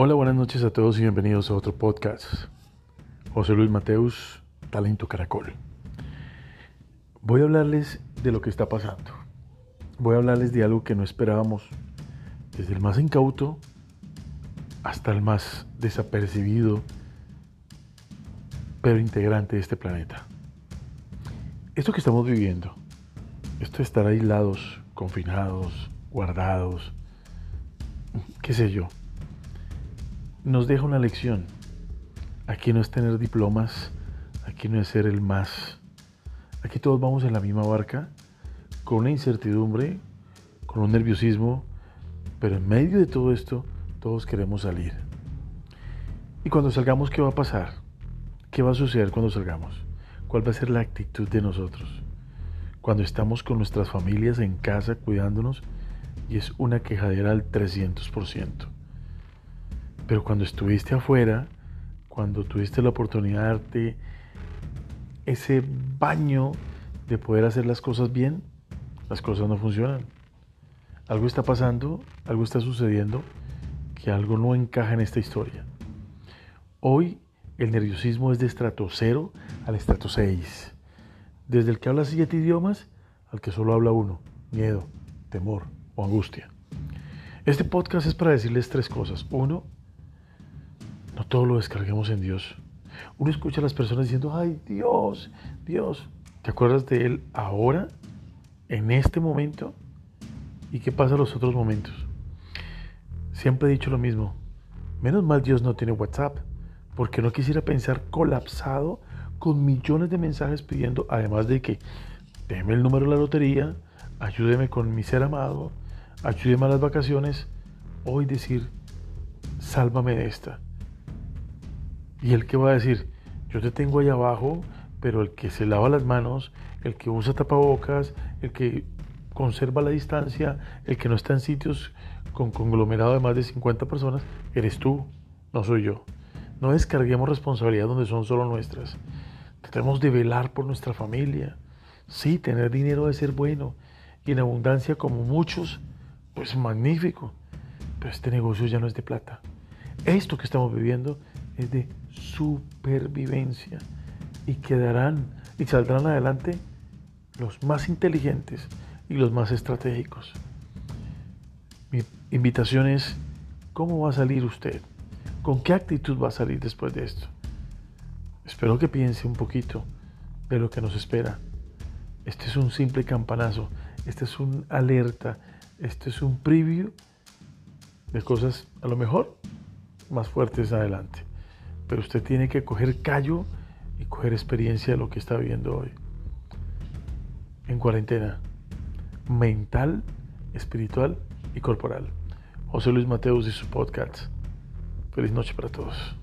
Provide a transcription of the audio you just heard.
Hola, buenas noches a todos y bienvenidos a otro podcast. José Luis Mateus, Talento Caracol. Voy a hablarles de lo que está pasando. Voy a hablarles de algo que no esperábamos, desde el más incauto hasta el más desapercibido, pero integrante de este planeta. Esto que estamos viviendo, esto de estar aislados, confinados, guardados, qué sé yo, nos deja una lección. Aquí no es tener diplomas, aquí no es ser el más. Aquí todos vamos en la misma barca, con una incertidumbre, con un nerviosismo, pero en medio de todo esto, todos queremos salir. Y cuando salgamos, ¿qué va a pasar? ¿Qué va a suceder cuando salgamos? ¿Cuál va a ser la actitud de nosotros? Cuando estamos con nuestras familias en casa cuidándonos y es una quejadera al 300%. Pero cuando estuviste afuera, cuando tuviste la oportunidad de darte ese baño de poder hacer las cosas bien, las cosas no funcionan. Algo está pasando, algo está sucediendo, que algo no encaja en esta historia. Hoy el nerviosismo es de estrato 0 al estrato 6. Desde el que habla siete idiomas al que solo habla uno, miedo, temor o angustia. Este podcast es para decirles tres cosas. Uno, no todo lo descarguemos en Dios. Uno escucha a las personas diciendo, ay Dios, Dios, ¿te acuerdas de Él ahora, en este momento? ¿Y qué pasa en los otros momentos? Siempre he dicho lo mismo. Menos mal Dios no tiene WhatsApp, porque no quisiera pensar colapsado con millones de mensajes pidiendo, además de que déme el número de la lotería, ayúdeme con mi ser amado, ayúdeme a las vacaciones, hoy decir, sálvame de esta. Y el que va a decir, yo te tengo ahí abajo, pero el que se lava las manos, el que usa tapabocas, el que conserva la distancia, el que no está en sitios con conglomerado de más de 50 personas, eres tú, no soy yo. No descarguemos responsabilidad donde son solo nuestras. Tratemos de velar por nuestra familia. Sí, tener dinero debe ser bueno. Y en abundancia como muchos, pues magnífico. Pero este negocio ya no es de plata. Esto que estamos viviendo es de supervivencia y quedarán y saldrán adelante los más inteligentes y los más estratégicos. Mi invitación es, ¿cómo va a salir usted? ¿Con qué actitud va a salir después de esto? Espero que piense un poquito de lo que nos espera. Este es un simple campanazo, este es un alerta, este es un preview de cosas a lo mejor más fuertes adelante pero usted tiene que coger callo y coger experiencia de lo que está viviendo hoy. En cuarentena, mental, espiritual y corporal. José Luis Mateus y su podcast. Feliz noche para todos.